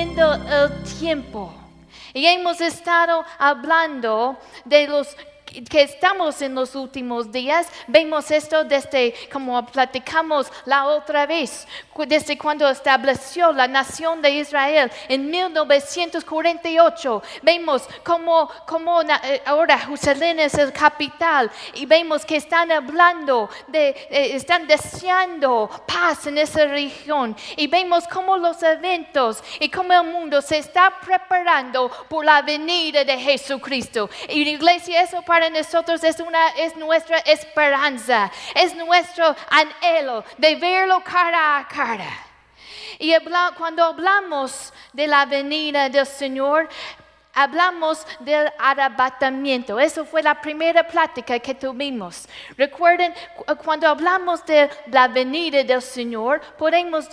el tiempo. Y hemos estado hablando de los que estamos en los últimos días, vemos esto desde como platicamos la otra vez, desde cuando estableció la nación de Israel en 1948. Vemos como, como eh, ahora Jerusalén es el capital y vemos que están hablando, de, eh, están deseando paz en esa región y vemos cómo los eventos y cómo el mundo se está preparando por la venida de Jesucristo. Y la iglesia, eso para nosotros es, una, es nuestra esperanza, es nuestro anhelo de verlo cara a cara. Y cuando hablamos de la venida del Señor, hablamos del arrebatamiento. Eso fue la primera plática que tuvimos. Recuerden, cuando hablamos de la venida del Señor, podemos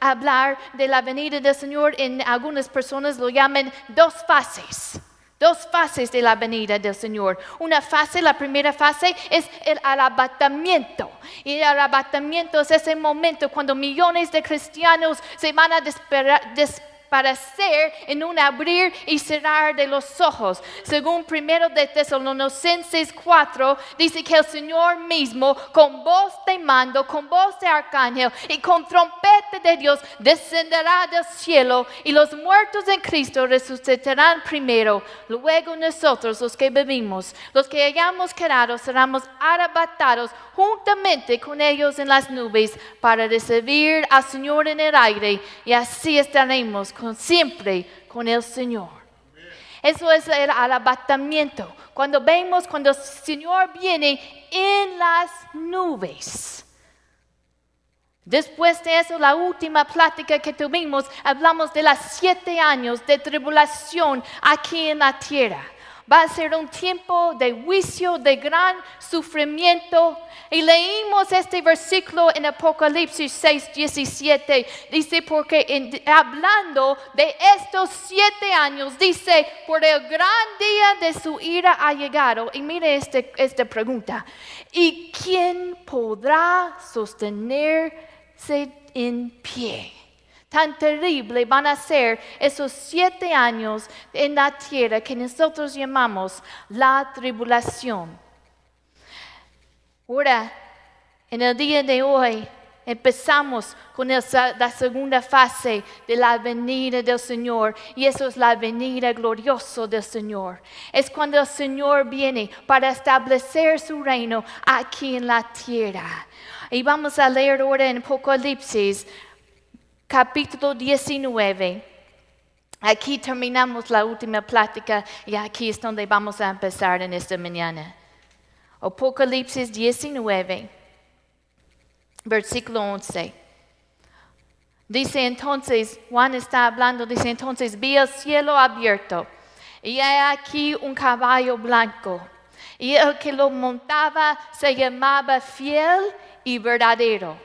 hablar de la venida del Señor en algunas personas lo llaman dos fases. Dos fases de la venida del Señor. Una fase, la primera fase es el arrebatamiento. Y el arrebatamiento es ese momento cuando millones de cristianos se van a desesperar para ser en un abrir y cerrar de los ojos. Según primero de Tesalonicenses 4, dice que el Señor mismo, con voz de mando, con voz de arcángel y con trompeta de Dios, descenderá del cielo y los muertos en Cristo resucitarán primero. Luego nosotros, los que vivimos, los que hayamos quedado, seremos arrebatados juntamente con ellos en las nubes para recibir al Señor en el aire y así estaremos siempre con el Señor. Eso es el arrebatamiento. Cuando vemos cuando el Señor viene en las nubes. Después de eso, la última plática que tuvimos, hablamos de los siete años de tribulación aquí en la tierra va a ser un tiempo de juicio, de gran sufrimiento. Y leímos este versículo en Apocalipsis 6, 17. Dice, porque hablando de estos siete años, dice, por el gran día de su ira ha llegado. Y mire este, esta pregunta. ¿Y quién podrá sostenerse en pie? Tan terrible van a ser esos siete años en la tierra que nosotros llamamos la tribulación. Ahora, en el día de hoy, empezamos con la segunda fase de la venida del Señor y eso es la venida gloriosa del Señor. Es cuando el Señor viene para establecer su reino aquí en la tierra. Y vamos a leer ahora en Apocalipsis capítulo 19. Aquí terminamos la última plática y aquí es donde vamos a empezar en esta mañana. Apocalipsis 19, versículo 11. Dice entonces, Juan está hablando, dice entonces, vi el cielo abierto y hay aquí un caballo blanco y el que lo montaba se llamaba fiel y verdadero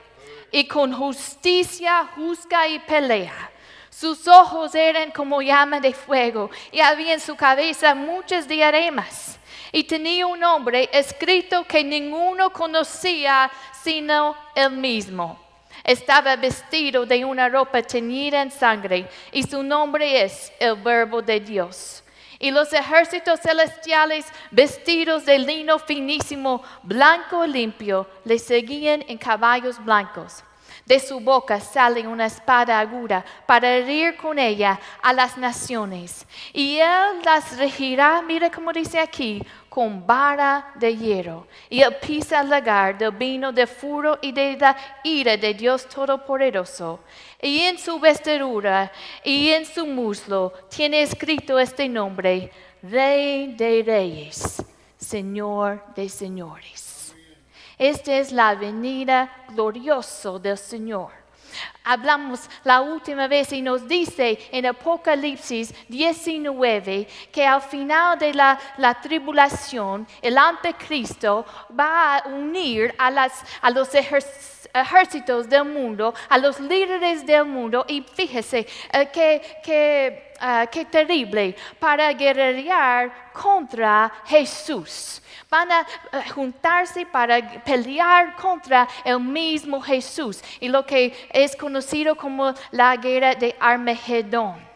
y con justicia juzga y pelea. Sus ojos eran como llama de fuego y había en su cabeza muchas diademas. Y tenía un nombre escrito que ninguno conocía sino él mismo. Estaba vestido de una ropa teñida en sangre y su nombre es el Verbo de Dios. Y los ejércitos celestiales, vestidos de lino finísimo, blanco limpio, le seguían en caballos blancos. De su boca sale una espada aguda para herir con ella a las naciones. Y él las regirá, mira cómo dice aquí, con vara de hierro. Y él pisa el lagar del vino de furo y de la ira de Dios Todopoderoso. Y en su vestidura y en su muslo tiene escrito este nombre, Rey de Reyes, Señor de Señores. Esta es la venida gloriosa del Señor. Hablamos la última vez y nos dice en Apocalipsis 19 que al final de la, tribulación el anticristo va a unir a, los ejércitos del mundo, a los líderes del mundo y fíjese eh, que, ah, qué terrible para guerrear contra Jesús van a eh, juntarse para pelear contra el mismo Jesús y lo que es conocido como la guerra de Armagedón.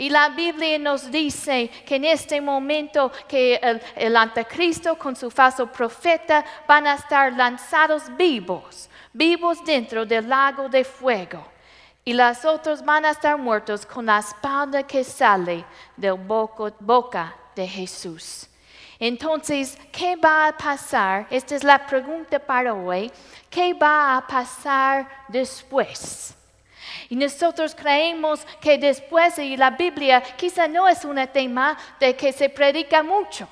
Y la Biblia nos dice que en este momento que el, anticristo con su falso profeta van a estar lanzados vivos, vivos dentro del lago de fuego. Y los otros van a estar muertos con la espada que sale de boca, boca de Jesús. Entonces, ¿qué va a pasar? Esta es la pregunta para hoy. ¿Qué va a pasar después? Y nosotros creemos que después, y la Biblia quizá no es un tema de que se predica mucho.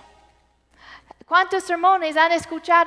¿Cuántos sermones han escuchado?